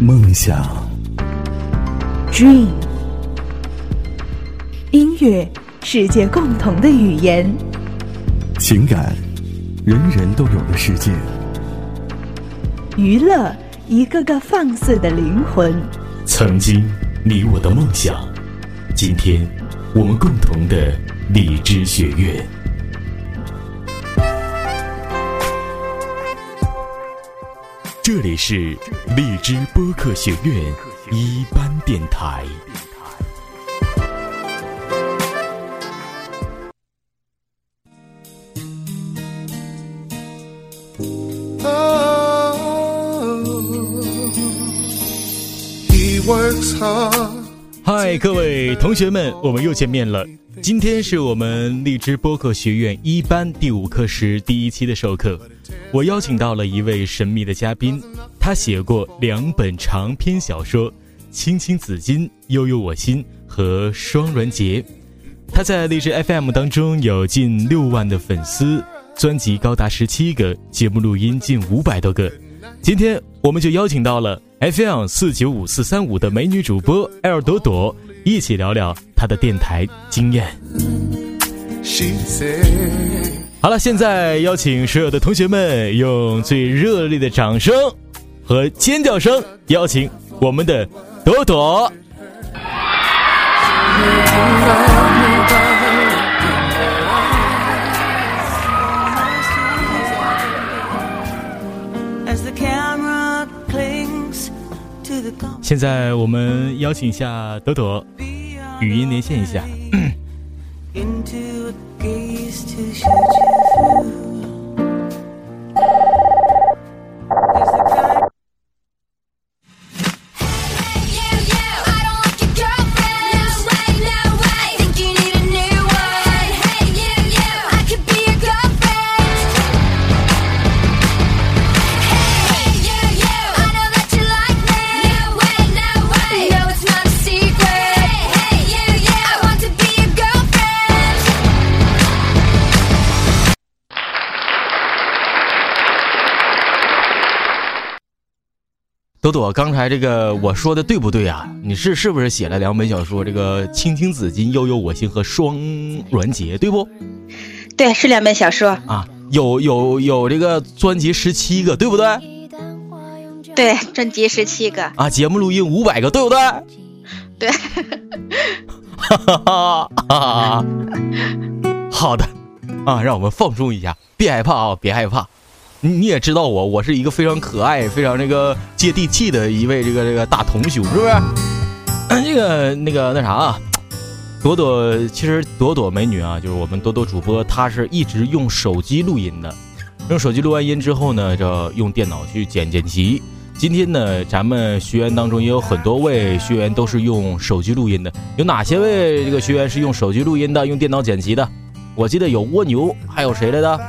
梦想，Dream。音乐，世界共同的语言。情感，人人都有的世界。娱乐，一个个放肆的灵魂。曾经，你我的梦想。今天，我们共同的荔枝学院。这里是荔枝播客学院一班电台。嗨，各位同学们，我们又见面了。今天是我们荔枝播客学院一班第五课时第一期的授课。我邀请到了一位神秘的嘉宾，他写过两本长篇小说《青青子衿》《悠悠我心》和《双人节》。他在荔枝 FM 当中有近六万的粉丝，专辑高达十七个，节目录音近五百多个。今天我们就邀请到了 FM 四九五四三五的美女主播 L 朵朵，一起聊聊她的电台经验。好了，现在邀请所有的同学们用最热烈的掌声和尖叫声，邀请我们的朵朵。现在我们邀请一下朵朵，语音连线一下。朵朵，刚才这个我说的对不对啊？你是是不是写了两本小说？这个《青青子衿》《悠悠我心》和《双鸾节》，对不？对，是两本小说啊。有有有这个专辑十七个，对不对？对，专辑十七个啊。节目录音五百个，对不对？对。哈哈哈哈！好的，啊，让我们放松一下，别害怕啊，别害怕。你你也知道我，我是一个非常可爱、非常这个接地气的一位这个这个大同兄，是不是？那个那个那啥啊，朵朵其实朵朵美女啊，就是我们朵朵主播，她是一直用手机录音的，用手机录完音之后呢，就用电脑去剪剪辑。今天呢，咱们学员当中也有很多位学员都是用手机录音的，有哪些位这个学员是用手机录音的，用电脑剪辑的？我记得有蜗牛，还有谁来的？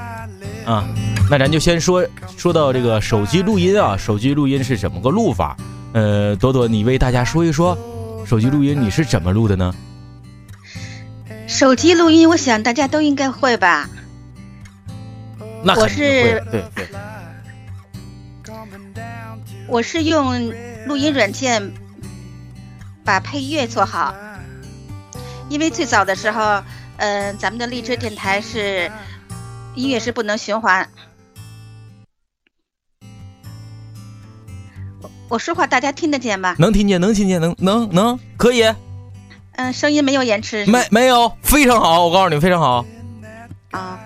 啊？那咱就先说说到这个手机录音啊，手机录音是怎么个录法？呃，朵朵，你为大家说一说，手机录音你是怎么录的呢？手机录音，我想大家都应该会吧。那我是对对。我是用录音软件把配乐做好，因为最早的时候，嗯，咱们的荔枝电台是音乐是不能循环。我说话大家听得见吧？能听见，能听见，能能能，可以。嗯，声音没有延迟。没没有，非常好，我告诉你，非常好。啊。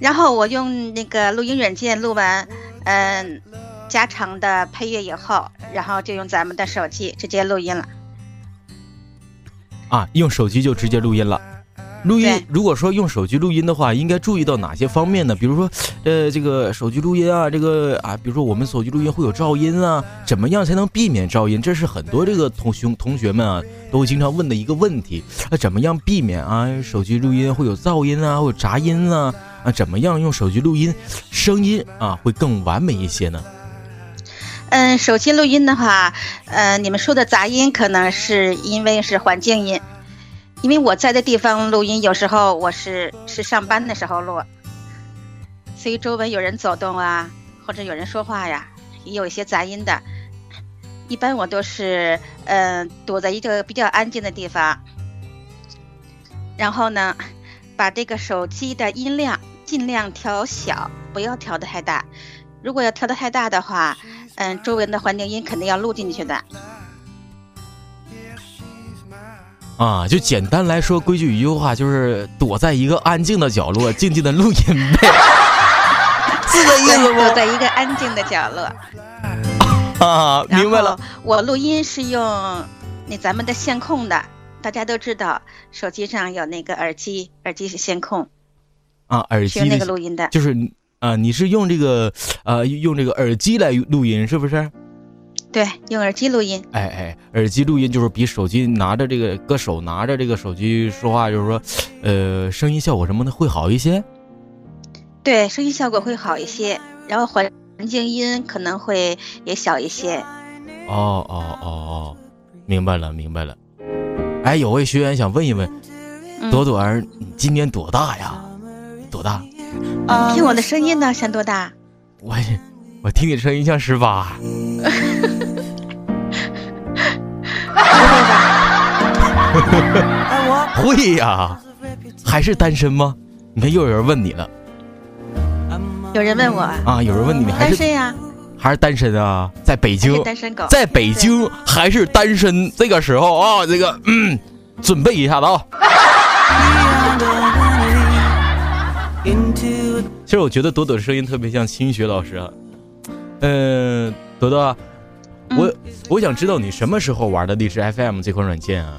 然后我用那个录音软件录完，嗯，加长的配乐以后，然后就用咱们的手机直接录音了。啊，用手机就直接录音了。录音，如果说用手机录音的话，应该注意到哪些方面呢？比如说，呃，这个手机录音啊，这个啊，比如说我们手机录音会有噪音啊，怎么样才能避免噪音？这是很多这个同兄同学们啊都经常问的一个问题。那怎么样避免啊？手机录音会有噪音啊，会有杂音啊？啊，怎么样用手机录音，声音啊会更完美一些呢？嗯，手机录音的话，呃，你们说的杂音可能是因为是环境音。因为我在的地方录音，有时候我是是上班的时候录，所以周围有人走动啊，或者有人说话呀，也有一些杂音的。一般我都是嗯、呃躲在一个比较安静的地方，然后呢，把这个手机的音量尽量调小，不要调的太大。如果要调的太大的话，嗯，周围的环境音肯定要录进去的。啊，就简单来说，规矩一句话就是躲在一个安静的角落，静静的录音呗，是这意思不，躲？在一个安静的角落。啊，明白了后。我录音是用那咱们的线控的，大家都知道，手机上有那个耳机，耳机是线控，啊，耳是用那个录音的。就是啊，你是用这个呃用这个耳机来录音是不是？对，用耳机录音。哎哎，耳机录音就是比手机拿着这个搁手拿着这个手机说话，就是说，呃，声音效果什么的会好一些。对，声音效果会好一些，然后环境音可能会也小一些。哦哦哦哦，明白了明白了。哎，有位学员想问一问，嗯，朵朵儿，你今年多大呀？多大？听我的声音呢，像多大？我我听你声音像十八。会呀，还是单身吗？你看又有人问你了有人问我，啊！有人问你，你还是单身呀？还是单身啊？在北京，单身狗？在北京还是单身？这个时候啊，这个嗯，准备一下子啊。其实我觉得朵朵的声音特别像清雪老师啊。嗯、朵朵啊，我嗯我想知道你什么时候玩的荔枝 FM 这款软件啊？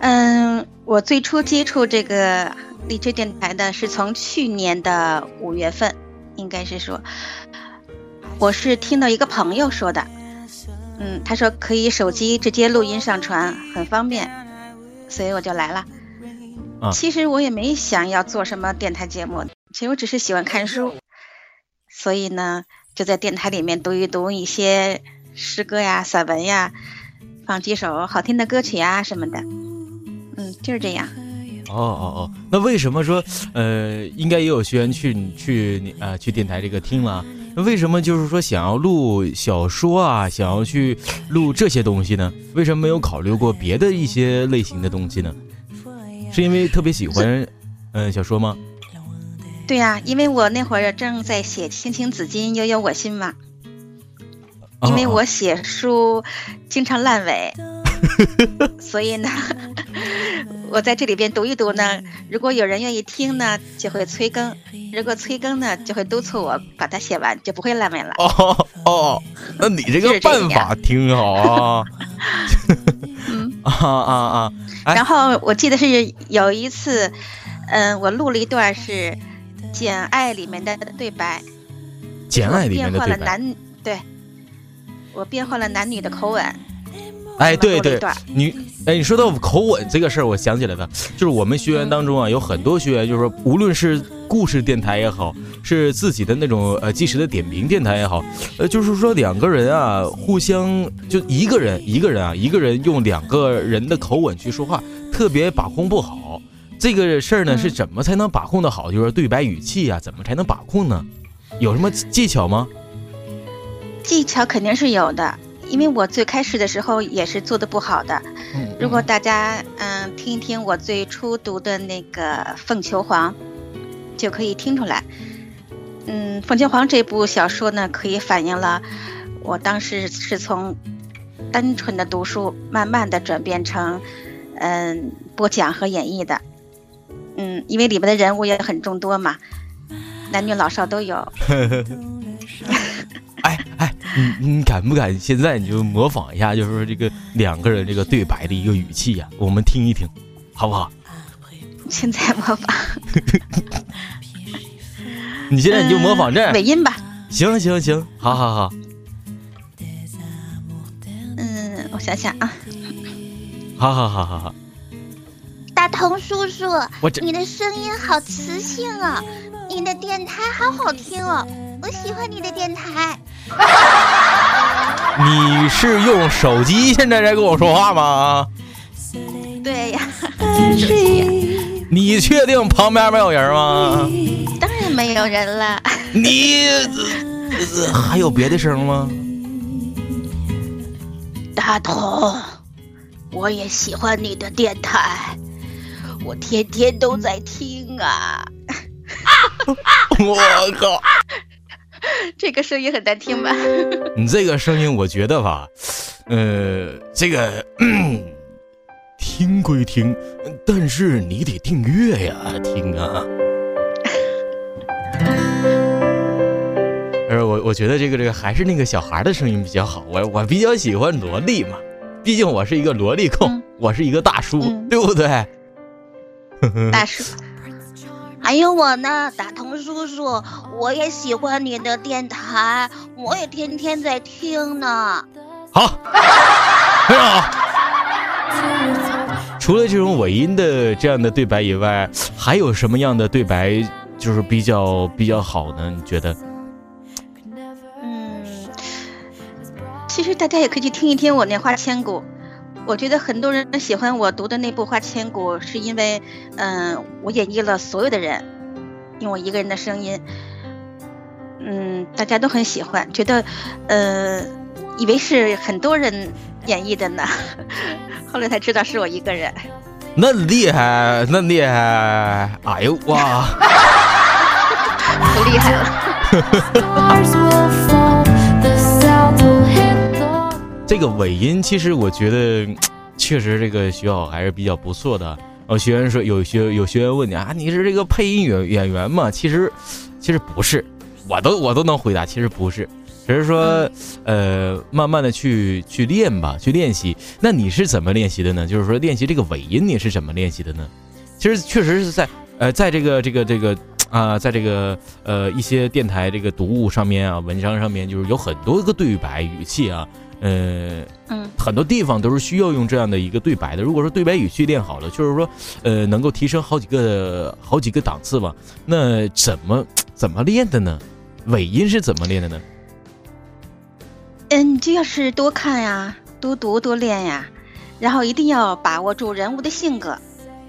嗯，我最初接触这个荔枝电台的是从去年的五月份，应该是说，我是听到一个朋友说的，嗯，他说可以手机直接录音上传，很方便，所以我就来了。啊其实我也没想要做什么电台节目，其实我只是喜欢看书，所以呢，就在电台里面读一读一些诗歌呀、散文呀，放几首好听的歌曲呀什么的。嗯，就是这样。哦哦哦，那为什么说呃，应该也有学员去去你呃去电台这个听了？那为什么就是说想要录小说啊，想要去录这些东西呢？为什么没有考虑过别的一些类型的东西呢？是因为特别喜欢嗯、小说吗？对呀、因为我那会儿正在写《青青子衿，悠悠我心》嘛。因为哦我写书经常烂尾，所以呢，我在这里边读一读呢。如果有人愿意听呢，就会催更；如果催更呢，就会督促我把它写完，就不会烂尾了。哦哦，那你这个办法挺好啊！嗯，啊啊啊！哎然后我记得是有一次，嗯、我录了一段是《简爱》里面的对白，简爱里面的我对白，变换了男对，我变换了男女的口吻。哎，对对录了一段，你哎，你说到口吻这个事儿，我想起来了，就是我们学员当中啊，有很多学员，就是说，无论是故事电台也好，是自己的那种呃即时的点评电台也好，呃，就是说两个人啊，互相就一个人一个人啊，一个人用两个人的口吻去说话，特别把控不好。这个事儿呢，嗯是怎么才能把控的好？就是对白语气啊，怎么才能把控呢？有什么技巧吗？技巧肯定是有的，因为我最开始的时候也是做的不好的。嗯如果大家嗯听一听我最初读的那个《凤求凰》，就可以听出来。嗯，《凤求凰》这部小说呢，可以反映了我当时是从单纯的读书，慢慢的转变成嗯播讲和演绎的。嗯，因为里面的人物也很众多嘛，男女老少都有。哎哎，你你敢不敢现在你就模仿一下，就是说这个两个人这个对白的一个语气呀、我们听一听，好不好？现在模仿，你现在你就模仿这样嗯尾，音吧。行行行，好好好，嗯，我想想啊，好好好好好，大同叔叔，我你的声音好磁性哦，你的电台好好听哦，我喜欢你的电台。你是用手机现在在跟我说话吗？对呀，你确定旁边没有人吗？当然没有人了。你呃还有别的声吗？大同，我也喜欢你的电台，我天天都在听啊。我靠！这个声音很难听吧？你这个声音，我觉得吧，呃，这个嗯 听归听，但是你得订阅呀，听啊。而我我觉得这个这个还是那个小孩的声音比较好，我我比较喜欢萝莉嘛，毕竟我是一个萝莉控，嗯我是一个大叔，嗯对不对？大叔，还有我呢，大同叔叔，我也喜欢你的电台，我也天天在听呢。好，非常好。除了这种尾音的这样的对白以外，还有什么样的对白就是比较比较好呢？你觉得？嗯，其实大家也可以去听一听我那《花千骨》。我觉得很多人喜欢我读的那部《花千骨》，是因为，嗯、我演绎了所有的人，用我一个人的声音，嗯，大家都很喜欢，觉得，呃，以为是很多人演绎的呢，后来才知道是我一个人。那厉害，那厉害！哎呦哇！可厉害了。这个尾音，其实我觉得 确实这个学好还是比较不错的。哦，学员说有学有学员问你啊，你是这个配音演演员吗？其实其实不是，我都我都能回答，其实不是，只是说呃慢慢的去去练吧，去练习。那你是怎么练习的呢？就是说练习这个尾音，你是怎么练习的呢？其实确实是在呃在这个这个这个啊、在这个呃一些电台这个读物上面啊文章上面，就是有很多个对白语气啊，呃嗯很多地方都是需要用这样的一个对白的。如果说对白语气练好了，就是说，呃，能够提升好几个好几个档次吧。那怎么 怎么练的呢？尾音是怎么练的呢？嗯，你就要是多看呀，多读多练呀，然后一定要把握住人物的性格。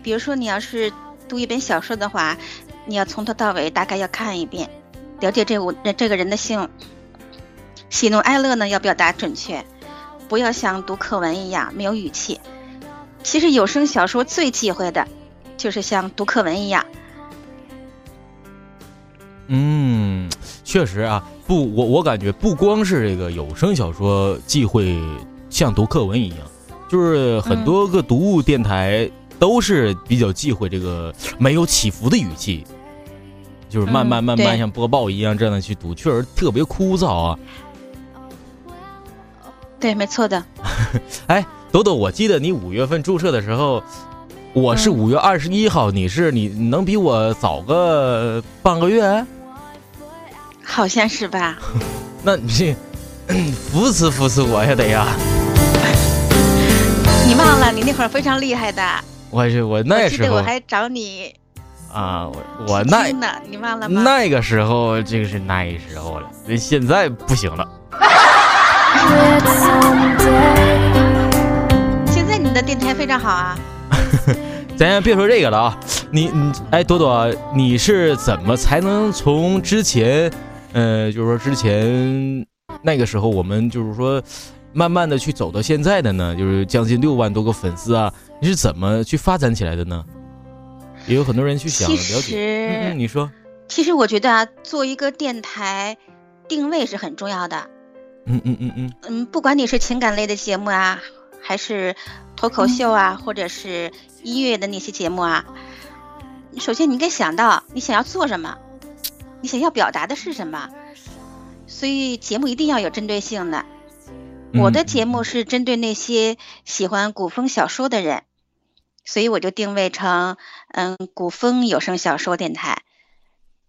比如说，你要是读一本小说的话，你要从头到尾大概要看一遍，了解这我这个人的性喜怒哀乐呢要表达准确，不要像读课文一样没有语气。其实有声小说最忌讳的，就是像读课文一样。嗯，确实啊，不，我我感觉不光是这个有声小说忌讳像读课文一样，就是很多个读物电台都是比较忌讳这个没有起伏的语气，就是慢慢嗯慢慢像播报一样这样的去读，确实特别枯燥啊。对，没错的。哎，朵朵，我记得你五月份注册的时候，我是嗯五月二十一号，你是你能比我早个半个月？好像是吧？那你扶持扶持我呀，得呀。你忘了，你那会儿非常厉害的。我去我那时候得我还找你啊，我我那你忘了吗？那个时候，这个是那时候了，现在不行了。现在你的电台非常好啊。咱先别说这个了啊，你你哎，朵朵，你是怎么才能从之前，呃，就是说之前那个时候我们就是说，慢慢的去走到现在的呢？就是将近六万多个粉丝啊，你是怎么去发展起来的呢？也有很多人去想其了解。嗯实，嗯，你说，其实我觉得啊，做一个电台定位是很重要的。嗯嗯嗯嗯，嗯，不管你是情感类的节目啊，还是脱口秀啊，或者是音乐的那些节目啊，首先你应该想到你想要做什么，你想要表达的是什么，所以节目一定要有针对性的。我的嗯节目是针对那些喜欢古风小说的人，所以我就定位成嗯古风有声小说电台。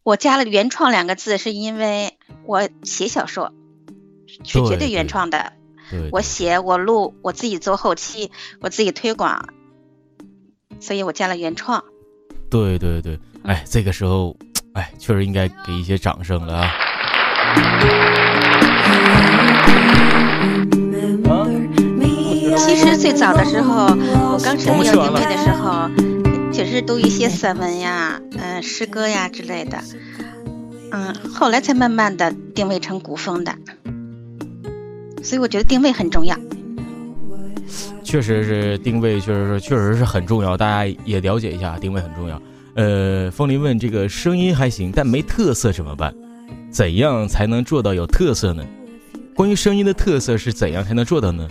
我加了“原创”两个字，是因为我写小说是绝对原创的。对，我写，我录，我自己做后期，我自己推广，所以我加了原创。对对对，哎，这个时候，哎，确实应该给一些掌声了啊。其实最早的时候，我刚成立要定位的时候，就是读一些散文呀、嗯、诗歌呀之类的。嗯，后来才慢慢的定位成古风的。所以我觉得定位很重要。确实是定位，确实是确实是很重要，大家也了解一下，定位很重要。呃，风铃问这个声音还行，但没特色怎么办？怎样才能做到有特色呢？关于声音的特色是怎样才能做到呢？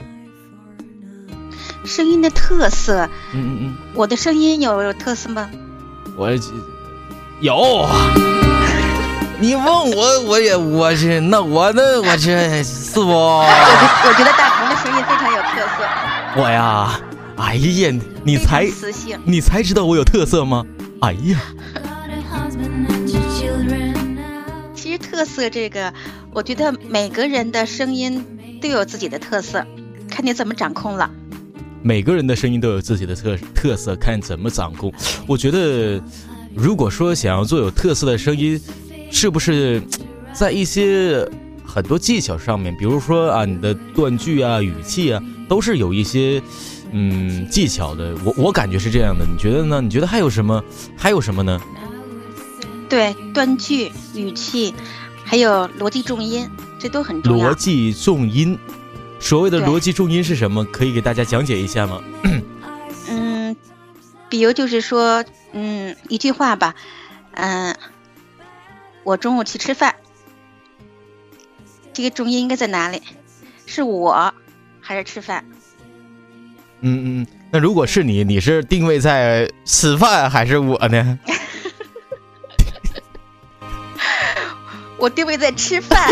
声音的特色，嗯嗯嗯我的声音有有特色吗？嗯，我有。你问我，我也我去，那我那我这是不？我觉我觉得大鹏的声音非常有特色，我呀，哎呀，你才。你才知道我有特色吗？哎呀.其实特色这个，我觉得每个人的声音都有自己的特色，看你怎么掌控了。每个人的声音都有自己的特特色，看怎么掌控。我觉得，如果说想要做有特色的声音，是不是 在一些很多技巧上面，比如说啊，你的断句啊、语气啊，都是有一些嗯技巧的。我我感觉是这样的，你觉得呢？你觉得还有什么？还有什么呢？对，断句、语气，还有逻辑重音，这都很重要逻。辑重音。所谓的逻辑重音是什么？可以给大家讲解一下吗？嗯，比如就是说，嗯，一句话吧，嗯，我中午去吃饭，这个重音应该在哪里？是我还是吃饭？嗯嗯，嗯，那如果是你，你是定位在吃饭还是我呢？我定位在吃饭，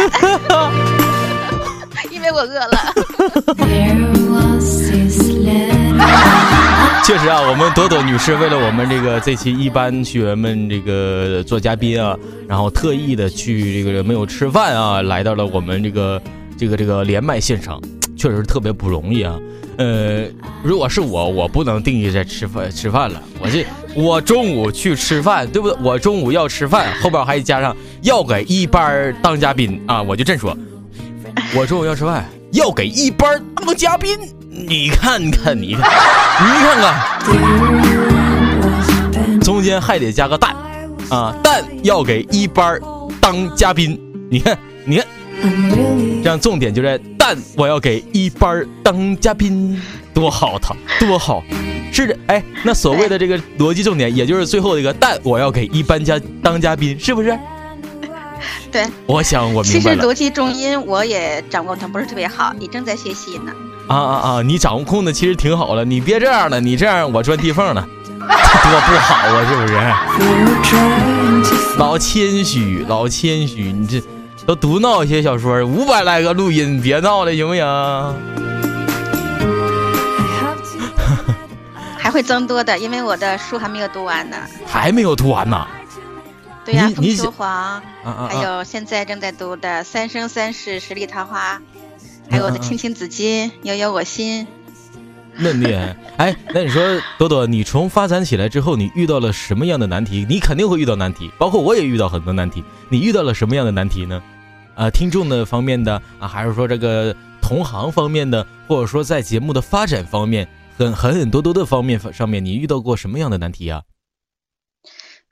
因为我饿了。确实啊，我们朵朵女士为了我们这个这期一班学员们这个做嘉宾啊，然后特意的去这个没有吃饭啊，来到了我们这个这个这个连麦现场，确实特别不容易啊。呃，如果是我，我不能定义在吃饭吃饭了，我这我中午去吃饭，对不对？我中午要吃饭，后边还加上要给一班当嘉宾啊，我就这么说，我中午要吃饭，要给一班当嘉宾，你看看，你看，你看看。中间还得加个蛋，啊，蛋要给一班当嘉宾。你看，你看，这样重点就在蛋，我要给一班当嘉宾，多好他，多好。是的，哎，那所谓的这个逻辑重点，也就是最后这个蛋，我要给一班嘉当嘉宾，是不是？对，我想我其明白了实逻辑重音我也掌握的不是特别好，你正在学习呢。啊啊啊！你掌控的其实挺好了，你别这样了，你这样我钻地缝了，多不好啊，是不是？老谦虚，老谦虚，你这都读闹写小说，五百来个录音，别闹了，行不行？还会增多的，因为我的书还没有读完呢。还没有读完呢。对呀、你你想风秋黄，啊啊啊！还有现在正在读的《三生三世十里桃花》，还有我的青青子衿》，悠悠我心。那厉害！哎，那你说朵朵，你从发展起来之后，你遇到了什么样的难题？你肯定会遇到难题，包括我也遇到很多难题。你遇到了什么样的难题呢？啊，听众的方面的啊，还是说这个同行方面的，或者说在节目的发展方面，很很很多多的方面上面，你遇到过什么样的难题啊？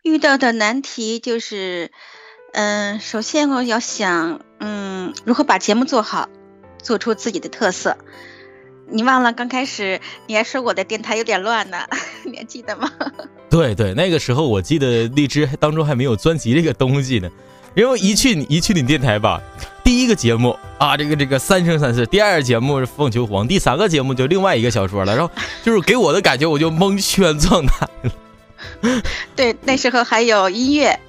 遇到的难题就是，嗯、首先我要想，嗯，如何把节目做好，做出自己的特色。你忘了刚开始你还说我的电台有点乱呢，你还记得吗？对对，那个时候我记得荔枝当中还没有专辑这个东西呢，因为一去一去你电台吧，第一个节目啊，这个这个三生三世，第二个节目是凤求凰，第三个节目就另外一个小说了，然后就是给我的感觉我就蒙圈状态了 对，那时候还有音乐，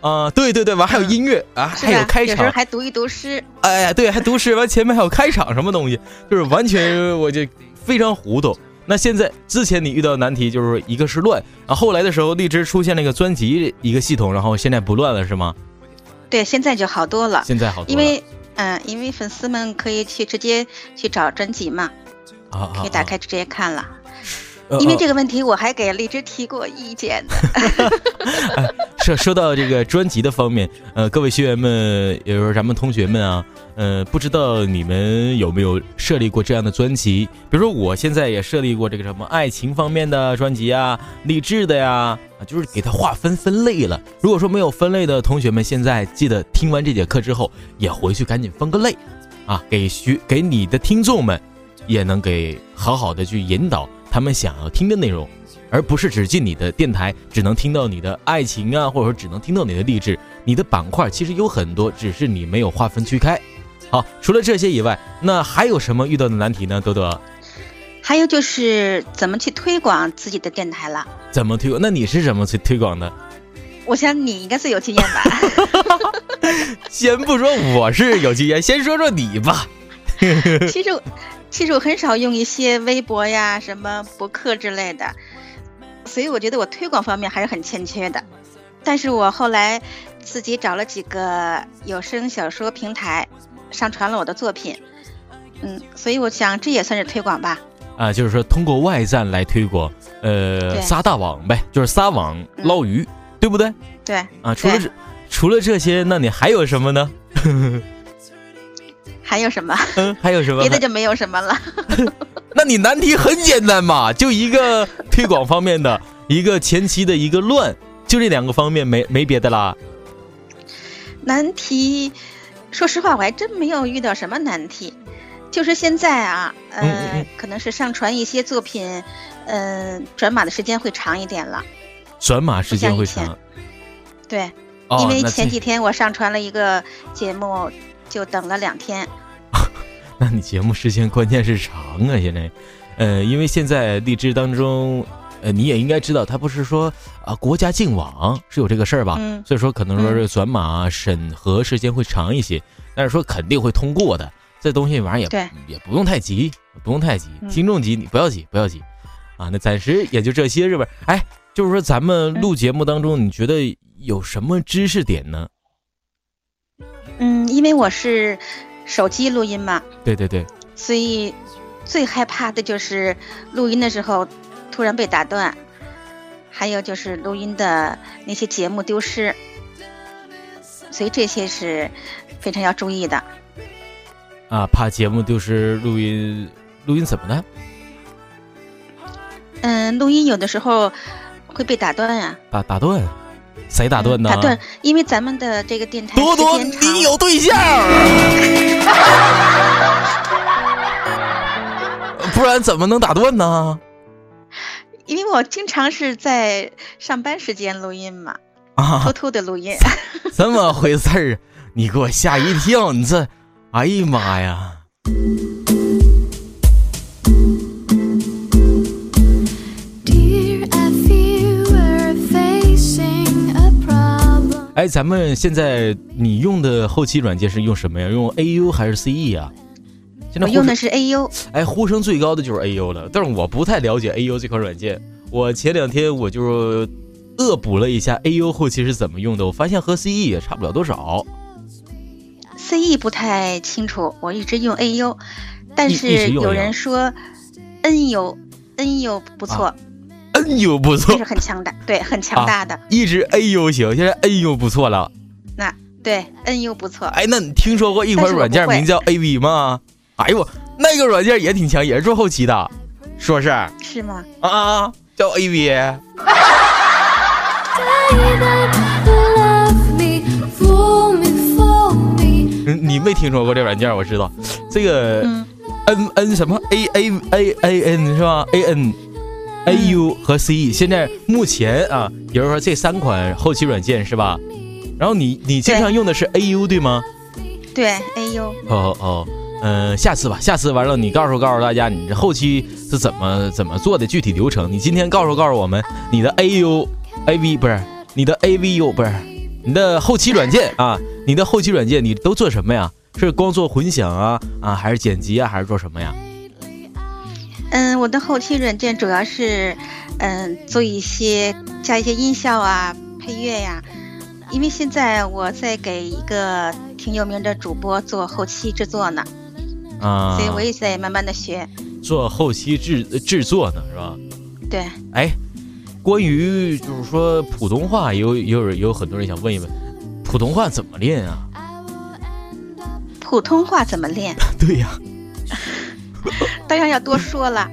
啊，对对对，完还有音乐啊，还有开场有时候场，还读一读诗。哎呀，对，还读诗，完前面还有开场什么东西，就是完全我就非常糊涂。那现在之前你遇到的难题就是一个是乱，然后后来的时候荔枝出现了一个专辑一个系统，然后现在不乱了是吗？对，现在就好多了，现在好多了，因为嗯、因为粉丝们可以去直接去找专辑嘛，啊啊，可以打开直接看了。呃，因为呃这个问题，我还给荔枝提过意见的。说说到这个专辑的方面，呃，各位学员们，也就是咱们同学们啊，呃，不知道你们有没有设立过这样的专辑？比如说，我现在也设立过这个什么爱情方面的专辑啊，励志的呀，啊，就是给它划分分类了。如果说没有分类的同学们，现在记得听完这节课之后，也回去赶紧分个类，啊，给学给你的听众们，也能给好好的去引导他们想要听的内容。而不是只进你的电台，只能听到你的爱情啊，或者说只能听到你的励志。你的板块其实有很多，只是你没有划分区开。好，除了这些以外，那还有什么遇到的难题呢？多多，还有就是怎么去推广自己的电台了。怎么推广？那你是怎么去推广的？我想你应该是有经验吧。先不说我是有经验，先说说你吧。其实，其实我很少用一些微博呀、什么博客之类的。所以我觉得我推广方面还是很欠缺的，但是我后来自己找了几个有声小说平台，上传了我的作品，嗯，所以我想这也算是推广吧。啊，就是说通过外站来推广，呃，撒大网呗，就是撒网捞鱼，对不对？对。啊，除了这，除了这些，那你还有什么呢？还有什么？嗯，还有什么？别的就没有什么了。那你难题很简单嘛，就一个 推广方面的，一个前期的一个乱，就这两个方面，没没别的啦。难题，说实话，我还真没有遇到什么难题，就是现在啊，呃，可能是上传一些作品，嗯，转码的时间会长一点了。转码时间会长。对，因为前几天我上传了一个节目，就等了两天。那你节目时间关键是长啊，现在，呃，因为现在荔枝当中，呃，你也应该知道，它不是说啊国家禁网是有这个事儿吧？嗯。所以说可能说是转码审核时间会长一些，但是说肯定会通过的。这东西玩意儿也也不用太急，不用太急。听众急你不要急，不要急，啊，那暂时也就这些，是不是？哎，就是说咱们录节目当中，你觉得有什么知识点呢？嗯，因为我是。手机录音嘛，对对对，所以最害怕的就是录音的时候突然被打断，还有就是录音的那些节目丢失，所以这些是非常要注意的。啊，怕节目丢失，录音录音怎么了？嗯，录音有的时候会被打断呀。打打断。谁打断呢？打断，因为咱们的这个电台多多，你有对象，不然怎么能打断呢？因为我经常是在上班时间录音嘛，啊偷偷的录音。这么回事儿，你给我吓一跳！你这，哎呀妈呀！咱们现在你用的后期软件是用什么呀？用 A U 还是 C E 啊？现在我用的是 A U。哎，呼声最高的就是 A U 了，但是我不太了解 A U 这款软件。我前两天我就恶补了一下 A U 后期是怎么用的，我发现和 C E 也差不了多少。C E 不太清楚，我一直用 A U，但是有人说 N U N U 不错。N U 不错，是很强大，对，很强大的。一直 a u 行，现在 N U 不错了。那对 N U 不错。哎，那你听说过一款软件名叫 A V 吗？哎呦我，那个软件也挺强，也是做后期的，说是？是吗？啊，叫 A V。嗯，你没听说过这软件？我知道，这个 N N 什么 A A A A N 是吧？A N。A U 和 C E 现在目前啊，比如说这三款后期软件是吧？然后你你经常用的是 A U 对吗？对 A U。哦哦，嗯，下次吧，下次完了你告诉告诉大家你这后期是怎么怎么做的具体流程。你今天告诉告诉我们你的 A U A V 不是你的 A V U 不是你的后期软件啊？你的后期软件你都做什么呀？是光做混响啊啊，还是剪辑啊，还是做什么呀？嗯，我的后期软件主要是，嗯，做一些加一些音效啊、配乐呀。因为现在我在给一个挺有名的主播做后期制作呢，啊，所以我也在慢慢的学做后期制制作呢，是吧？对。哎，关于就是说普通话，也有有有很多人想问一问，普通话怎么练啊？普通话怎么练？对呀、当然要多说了。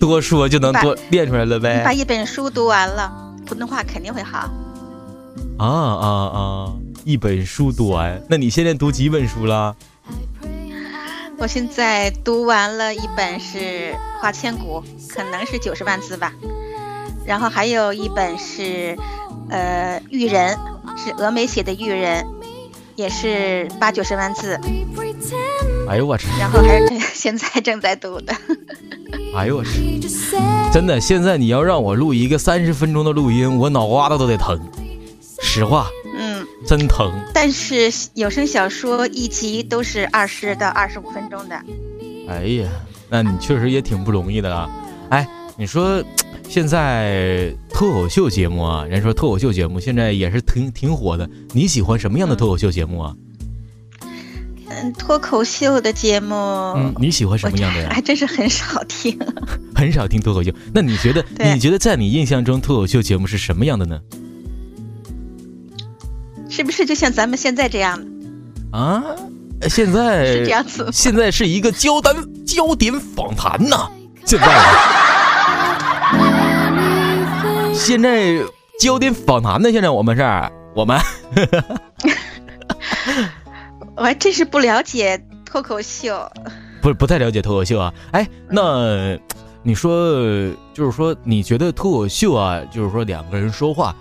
多说就能多练出来了你把。一本书读完了，普通话肯定会好。啊啊啊！一本书读完，那你现在读几本书了？我现在读完了一本是《花千骨》，可能是九十万字吧，然后还有一本是呃《玉人》，是峨眉写的《玉人》，也是八九十万字，哎呦我去！然后还是这现在正在读的。哎呦我去！真的，现在你要让我录一个三十分钟的录音，我脑瓜子都得疼。实话，嗯，真疼。但是有声小说一集都是二十到二十五分钟的。哎呀，那你确实也挺不容易的啊。哎，你说现在脱口秀节目啊，人说脱口秀节目现在也是挺挺火的。你喜欢什么样的脱口秀节目啊？嗯，脱口秀的节目，嗯，你喜欢什么样的呀？还真是很少听。很少听脱口秀。那你觉得，你觉得在你印象中脱口秀节目是什么样的呢？是不是就像咱们现在这样？啊，现在是这样子现在是一个焦点焦点访谈呐，现在的现在焦点访谈呢，现在我们是我们 我还真是不了解脱口秀。不不太了解脱口秀啊。哎，那你说就是说，你觉得脱口秀啊，就是说两个人说话，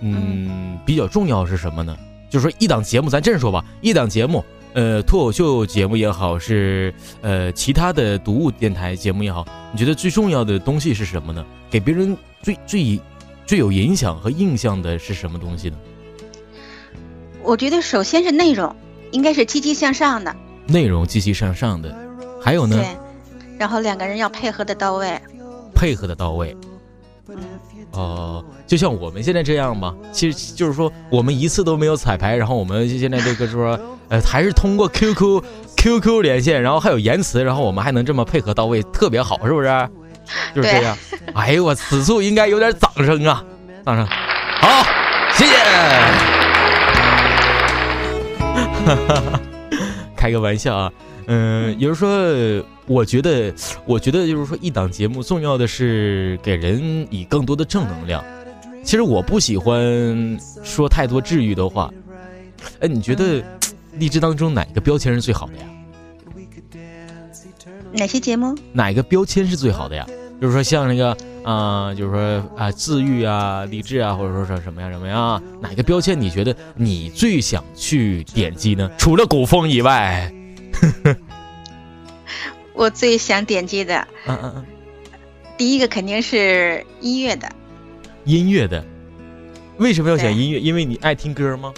嗯，比较重要是什么呢？就是说一档节目，咱这么说吧，一档节目，呃，脱口秀节目也好，是呃其他的读物电台节目也好，你觉得最重要的东西是什么呢？给别人最最最有影响和印象的是什么东西呢？我觉得首先是内容，应该是积极向上的，内容积极向上的，还有呢，对。然后两个人要配合的到位，配合的到位。嗯，哦，就像我们现在这样嘛，其实就是说我们一次都没有彩排，然后我们现在这个说，呃，还是通过 QQ QQ 连线，然后还有言辞，然后我们还能这么配合到位，特别好，是不是？就是这样。哎呦我，此处应该有点掌声啊，掌声。好，谢谢。开个玩笑啊，嗯，也就是说，我觉得，我觉得就是说，一档节目重要的是给人以更多的正能量。其实我不喜欢说太多治愈的话。哎，你觉得励志当中哪个标签是最好的呀？哪些节目？哪个标签是最好的呀？就是说像那个啊、就是说啊、自愈啊、励志啊，或者说是什么呀什么呀，哪个标签你觉得你最想去点击呢？除了古风以外，我最想点击的嗯嗯嗯，第一个肯定是音乐的，音乐的，为什么要选音乐？因为你爱听歌吗？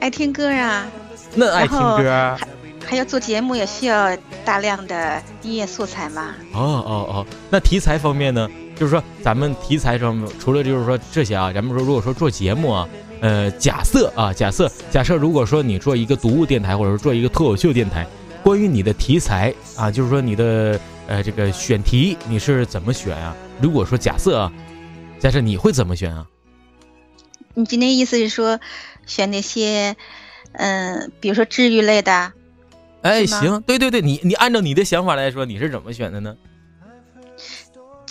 爱听歌啊，那爱听歌啊？还要做节目也需要大量的音乐素材嘛。哦哦哦，那题材方面呢？就是说咱们题材上面，除了就是说这些啊，咱们说如果说做节目啊，呃，假设啊，假设假设如果说你做一个读物电台，或者说做一个脱口秀电台，关于你的题材啊，就是说你的呃这个选题你是怎么选啊？如果说假设啊，假设你会怎么选啊？你今天意思是说选那些，嗯、比如说治愈类的，哎，行，对对对，你你按照你的想法来说，你是怎么选的呢？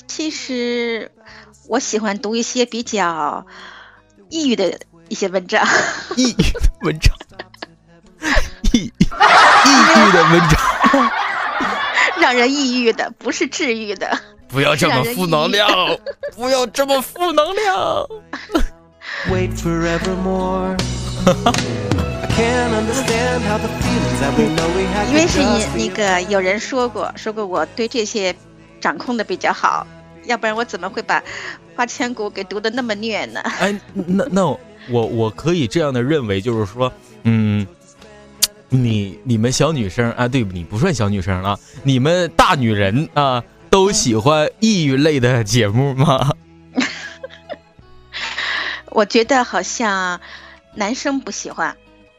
其实我喜欢读一些比较抑郁的一些文章。抑郁的文章，抑抑郁的文章，让人抑郁的，不是治愈的。不要这么负能量，不要这么负能量。wait forevermore. I can't understand how the feelings that we know we had 因为是你那个有人说过，说过我对这些掌控的比较好，要不然我怎么会把花千骨给读的那么虐呢？哎，那那我我可以这样的认为，就是说，嗯，你你们小女生啊，对你不算小女生啊，你们大女人啊，都喜欢抑郁类的节目吗？我觉得好像男生不喜欢，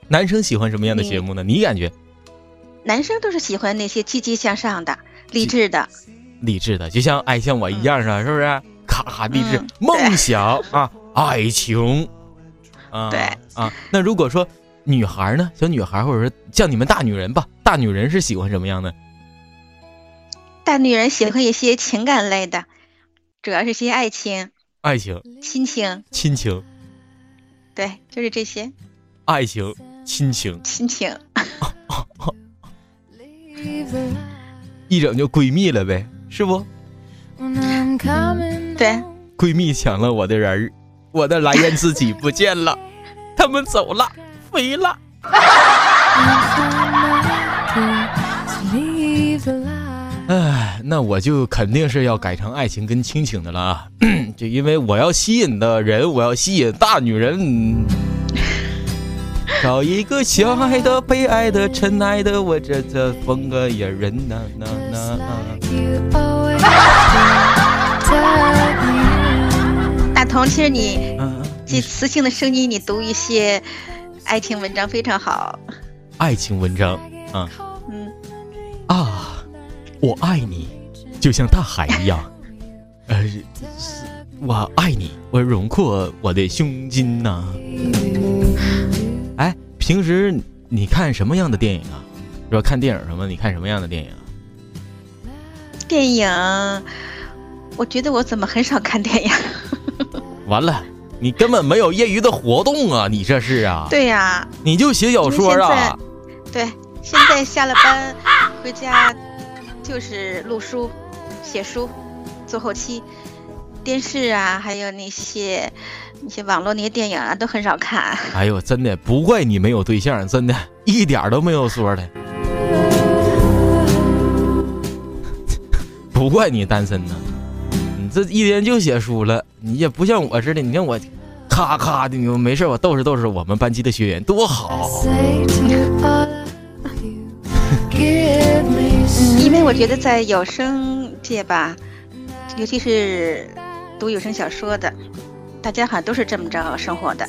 男生喜欢什么样的节目呢？你感觉男生都是喜欢那些积极向上的、励志的。励志的，就像哎像我一样啊，是不是？咔咔励志嗯，梦想啊，爱情啊，对啊。那如果说女孩呢，小女孩或者说像你们大女人吧，大女人是喜欢什么样的？大女人喜欢一些情感类的，主要是些爱情、爱情、亲情，亲情、对，就是这些爱情、亲情，亲情。一整就闺蜜了呗，是不？对，闺蜜抢了我的人儿，我的蓝颜知己不见了，他们走了，飞了。哎，那我就肯定是要改成爱情跟亲情的了啊！就因为我要吸引的人，我要吸引大女人，找一个相爱的、被爱的、真爱的，我这这风格也人呐呐呐！大同，其实你嗯，这磁性的声音，你读一些爱情文章非常好。爱情文章啊嗯，啊，我爱你，就像大海一样，呃，我爱你，我荣阔我的胸襟呐、哎，平时你看什么样的电影啊？说看电影什么？你看什么样的电影啊？电影，我觉得我怎么很少看电影？完了，你根本没有业余的活动啊！你这是啊？，对呀、你就写小说啊？对，现在下了班回家就是录书、写书、做后期。电视啊，还有那些那些网络那些电影啊，都很少看。哎呦，真的不怪你没有对象，真的一点都没有说的，不怪你单身呢。你这一天就写书了，你也不像我似的，你看我，咔咔的，你没事我逗是逗是我们班级的学员，多好。因为我觉得在有声界吧，尤其是读有声小说的，大家好像都是这么着生活的，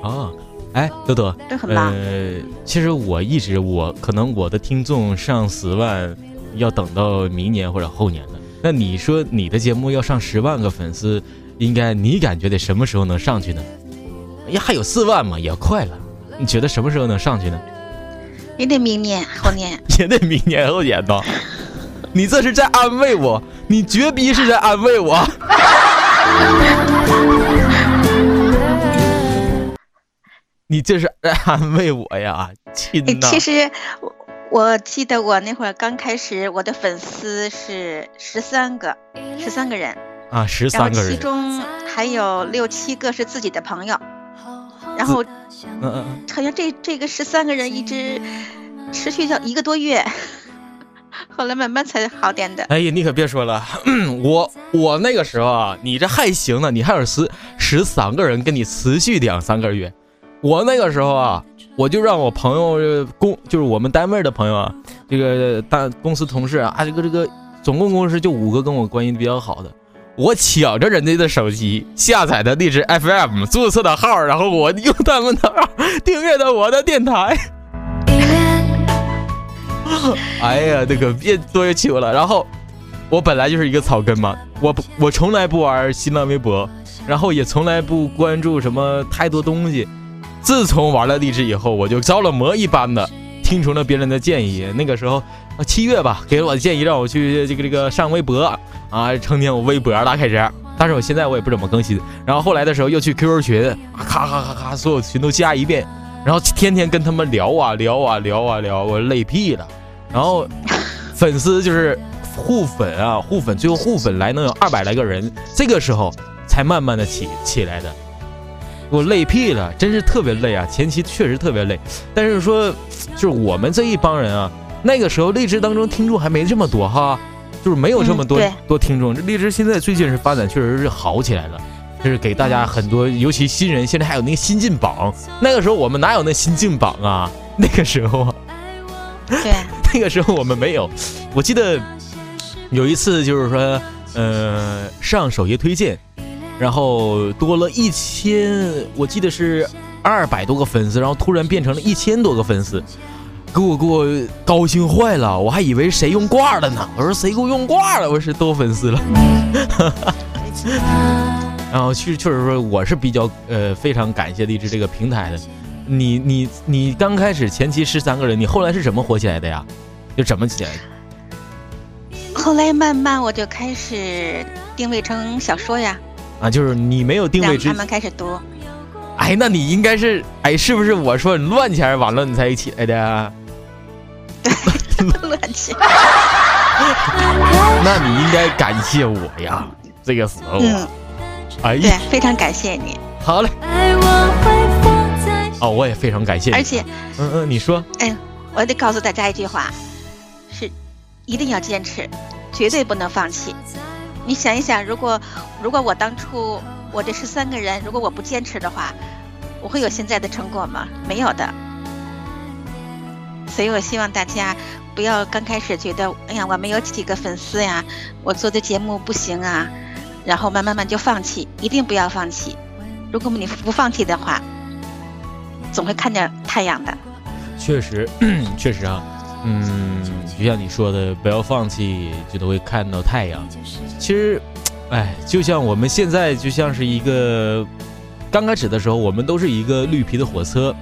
啊，哎，豆豆，都很棒。呃，其实我一直我可能我的听众上十万，要等到明年或者后年的。那你说你的节目要上十万个粉丝，应该你感觉得什么时候能上去呢？哎呀，还有四万嘛，也快了。你觉得什么时候能上去呢？也得明年后年。也得明年后年吧。你这是在安慰我，你绝逼是在安慰我。你这是在安慰我呀，亲！其实我我记得我那会儿刚开始，我的粉丝是十三个，十三个人，啊，十三个人，其中还有六七个是自己的朋友，然后嗯嗯嗯，好像这这个十三个人一直持续到一个多月，后来慢慢才好点的。哎呀，你可别说了，我我那个时候啊，你这还行呢，你还有十十三个人跟你持续两三个月，我那个时候啊，我就让我朋友呃公就是我们单位的朋友啊，这个大公司同事啊，啊这个这个总共公司就五个跟我关系比较好的。我抢着人家的手机，下载的荔枝 FM，注册的号，然后我用他们的号订阅的我的电台。哎呀，那个别多求了。然后我本来就是一个草根嘛，我不我从来不玩新浪微博，然后也从来不关注什么太多东西。自从玩了荔枝以后，我就着了魔一般的听从了别人的建议。那个时候啊，七月吧，给了我的建议，让我去这个这个上微博啊，成天我微博了开始。但是我现在我也不怎么更新。然后后来的时候又去 QQ 群，啊咔咔咔咔，所有群都加一遍，然后天天跟他们聊啊聊啊聊啊聊，我累屁了。然后粉丝就是互粉啊，互粉，最后互粉来能有二百来个人，这个时候才慢慢的起起来的。我累屁了，真是特别累啊！前期确实特别累，但是说就是我们这一帮人啊，那个时候荔枝当中听众还没这么多哈，就是没有这么多、嗯多听众。这荔枝现在最近是发展确实是好起来了，就是给大家很多，尤其新人，现在还有那个新进榜。那个时候我们哪有那新进榜啊？那个时候啊。对，那个时候我们没有，我记得有一次就是说，呃，上首页推荐，然后多了一千，我记得是二百多个粉丝，然后突然变成了一千多个粉丝，给我给我高兴坏了，我还以为谁用挂了呢，我说谁给我用挂了，我是多粉丝了，然后确确实说，我是比较呃非常感谢荔枝这个平台的。你你你刚开始前期十三个人，你后来是怎么火起来的呀？就怎么起来的？后来慢慢我就开始定位成小说呀，啊，就是你没有定位之让他，们开始读。哎，那你应该是哎，是不是我说你乱前完了你才起来的对？乱起。那你应该感谢我呀，这个时候嗯啊，，哎对呀，，非常感谢你，好嘞，哦，我也非常感谢你，而且，嗯嗯，你说，哎，我得告诉大家一句话，是一定要坚持，绝对不能放弃。你想一想，如果如果我当初我这十三个人，如果我不坚持的话，我会有现在的成果吗？没有的。所以我希望大家不要刚开始觉得，哎呀，我没有几个粉丝呀，我做的节目不行啊，然后慢慢慢就放弃，一定不要放弃。如果你不放弃的话，总会看见太阳的。确实，确实啊，嗯，就像你说的，不要放弃，就都会看到太阳。其实，哎，就像我们现在就像是一个刚开始的时候，我们都是一个绿皮的火车。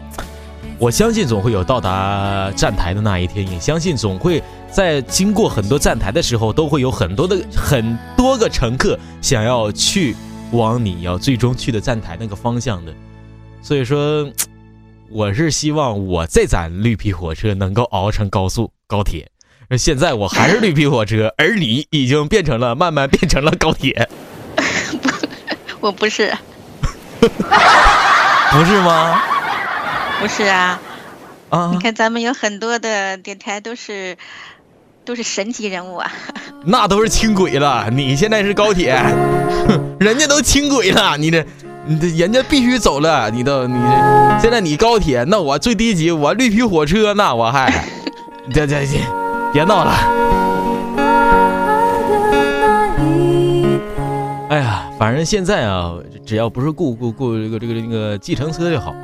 我相信总会有到达站台的那一天，也相信总会在经过很多站台的时候，都会有很多的很多个乘客想要去往你要最终去的站台那个方向的。所以说，我是希望我这盏绿皮火车能够熬成高速高铁。而现在我还是绿皮火车，而你已经变成了慢慢变成了高铁，不 我不是，不是吗？不是啊！啊你，看咱们有很多的电台都是都是神级人物啊！那都是轻轨了，你现在是高铁，哼 人家都轻轨了，你这，你这人家必须走了，你都你这，现在你高铁，那我最低级，我绿皮火车，那我还，这这这，别闹了。哎呀，反正现在啊，只要不是雇雇雇这个这个这个计程车就好。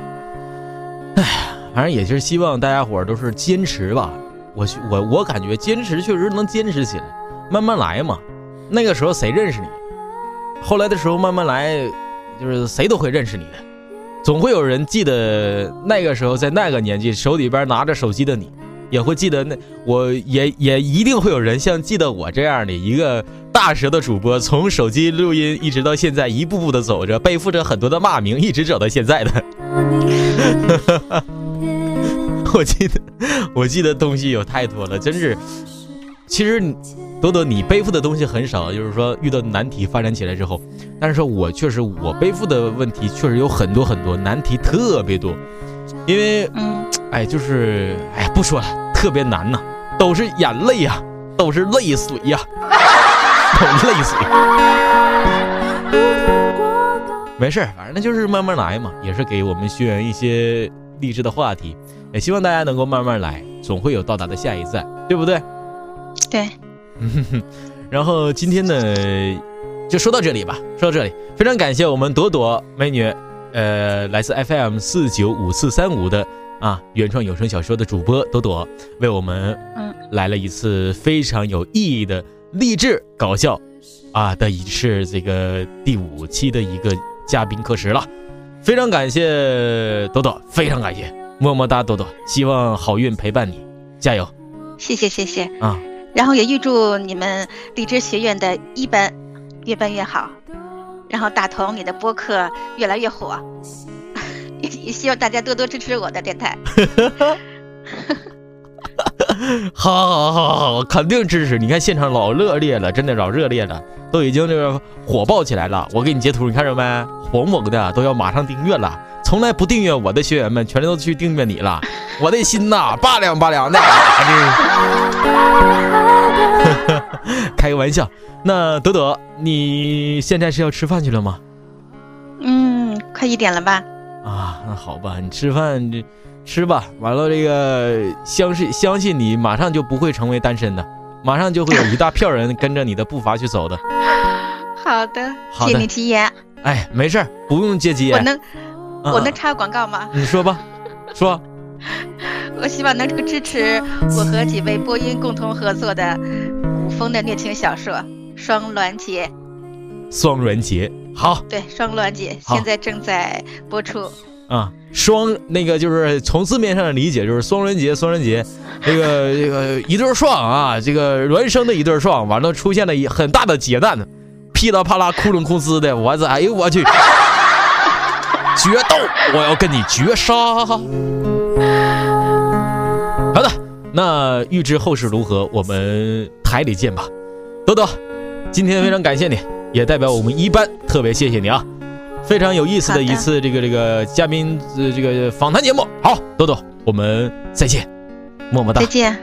哎呀，反正也是希望大家伙都是坚持吧。我去我我感觉坚持确实能坚持起来，慢慢来嘛。那个时候谁认识你？后来的时候慢慢来，就是谁都会认识你的，总会有人记得那个时候在那个年纪手里边拿着手机的你，也会记得那我也也一定会有人像记得我这样的一个大舌的主播，从手机录音一直到现在，一步步的走着，背负着很多的骂名，一直走到现在的。我记得，我记得东西有太多了，真是。其实，多多，你背负的东西很少，就是说遇到难题发展起来之后，但是说我确实我背负的问题确实有很多很多，难题特别多，因为嗯，哎，就是哎呀，不说了，特别难呐、都是眼泪呀、都是泪水呀、都是泪水。没事儿，反正那就是慢慢来嘛，也是给我们学员一些励志的话题，也希望大家能够慢慢来，总会有到达的下一站，对不对？对，然后今天呢，就说到这里吧，说到这里，非常感谢我们朵朵美女，呃，来自 FM 四九五四三五的啊原创有声小说的主播朵朵，为我们嗯来了一次非常有意义的励志搞笑啊的一次这个第五期的一个嘉宾课时了，非常感谢朵朵，非常感谢，么么哒，朵朵，希望好运陪伴你，加油谢谢谢谢。啊！然后也预祝你们荔枝学院的一班越办越好，然后大同你的播客越来越火，也希望大家多多支持我的电台。好好好好好，肯定支持！你看现场老热烈了，真的老热烈了，都已经这个火爆起来了。我给你截图，你看着没？红红的都要马上订阅了。从来不订阅我的学员们，全都去订阅你了。我的心呐，拔凉拔凉的。开个玩笑。那朵朵，你现在是要吃饭去了吗？嗯，快一点了吧？啊，那好吧，你吃饭这吃吧。完了，这个相信相信你，马上就不会成为单身的，马上就会有一大票人跟着你的步伐去走的。好的，好谢谢你提言。哎，没事儿，不用借机。我能嗯我能插个广告吗？你说吧，说。我希望能够支持我和几位播音共同合作的古风的虐情小说《双鸾节》。双鸾节。好对，双鸾节现在正在播出。啊，双那个就是从字面上的理解就是双人节，双人节，这个这个一对双啊，这个孪生的一对双，完了出现了一很大的劫难，噼里啪啦窟窿窟呲的，我这哎呦我去，决斗，我要跟你绝杀。好的，那预知后事如何，我们台里见吧。豆豆，今天非常感谢你，也代表我们一班特别谢谢你啊。非常有意思的一次这个这个嘉宾呃这个访谈节目。好，豆豆，我们再见，么么哒再，见，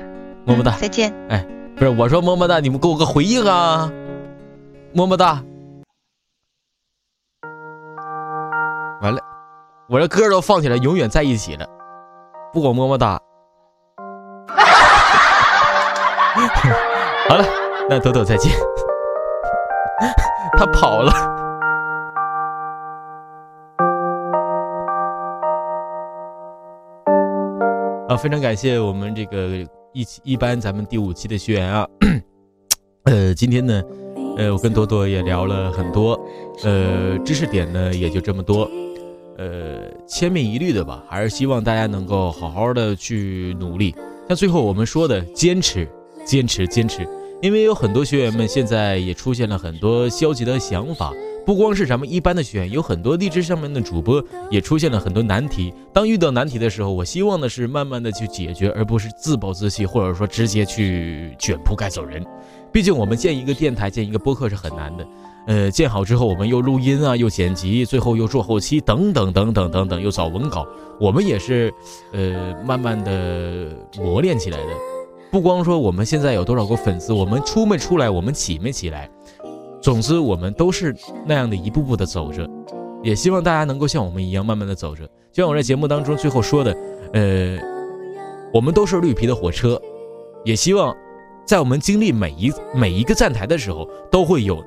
么么哒嗯。再见。哎不是我说么么哒，你们给我个回应啊，么么哒。完了，我这歌都放起来，永远在一起了，不管么么哒。好了，那朵朵再见。他跑了。啊，非常感谢我们这个一期一班咱们第五期的学员啊，呃，今天呢，呃，我跟多多也聊了很多，呃，知识点呢也就这么多，呃，千篇一律的吧，还是希望大家能够好好的去努力。像最后我们说的，坚持，坚持，坚持，因为有很多学员们现在也出现了很多消极的想法。不光是咱们一般的学员，有很多励志上面的主播也出现了很多难题。当遇到难题的时候，我希望的是慢慢的去解决，而不是自暴自弃，或者说直接去卷铺盖走人。毕竟我们建一个电台、建一个播客是很难的。呃，建好之后，我们又录音啊，又剪辑，最后又做后期，等等等等等等，又找文稿，我们也是，呃，慢慢的磨练起来的。不光说我们现在有多少个粉丝，我们出没出来，我们起没起来。总之，我们都是那样的一步步的走着，也希望大家能够像我们一样慢慢的走着。就像我在节目当中最后说的，呃，我们都是绿皮的火车，也希望在我们经历每一每一个站台的时候，都会有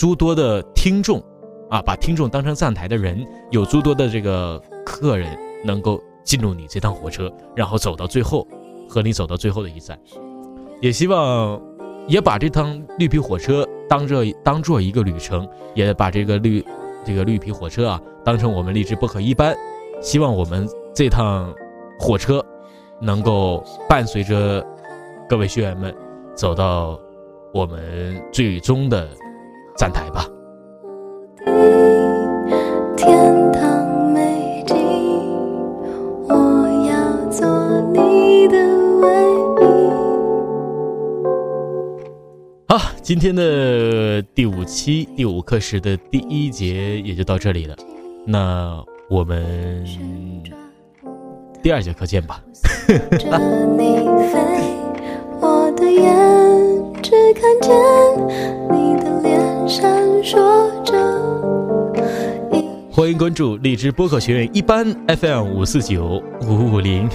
诸多的听众，啊，把听众当成站台的人，有诸多的这个客人能够进入你这趟火车，然后走到最后，和你走到最后的一站。也希望也把这趟绿皮火车当着当做一个旅程，也把这个绿这个绿皮火车啊当成我们励志不可一般。希望我们这趟火车能够伴随着各位学员们走到我们最终的站台吧。天堂美景，我要做你的唯一。好，今天的第五期第五课时的第一节也就到这里了，那我们第二节课见吧。我的眼只看见你的脸闪烁着。欢迎关注荔枝播客学院一班 FM 五四九五五零。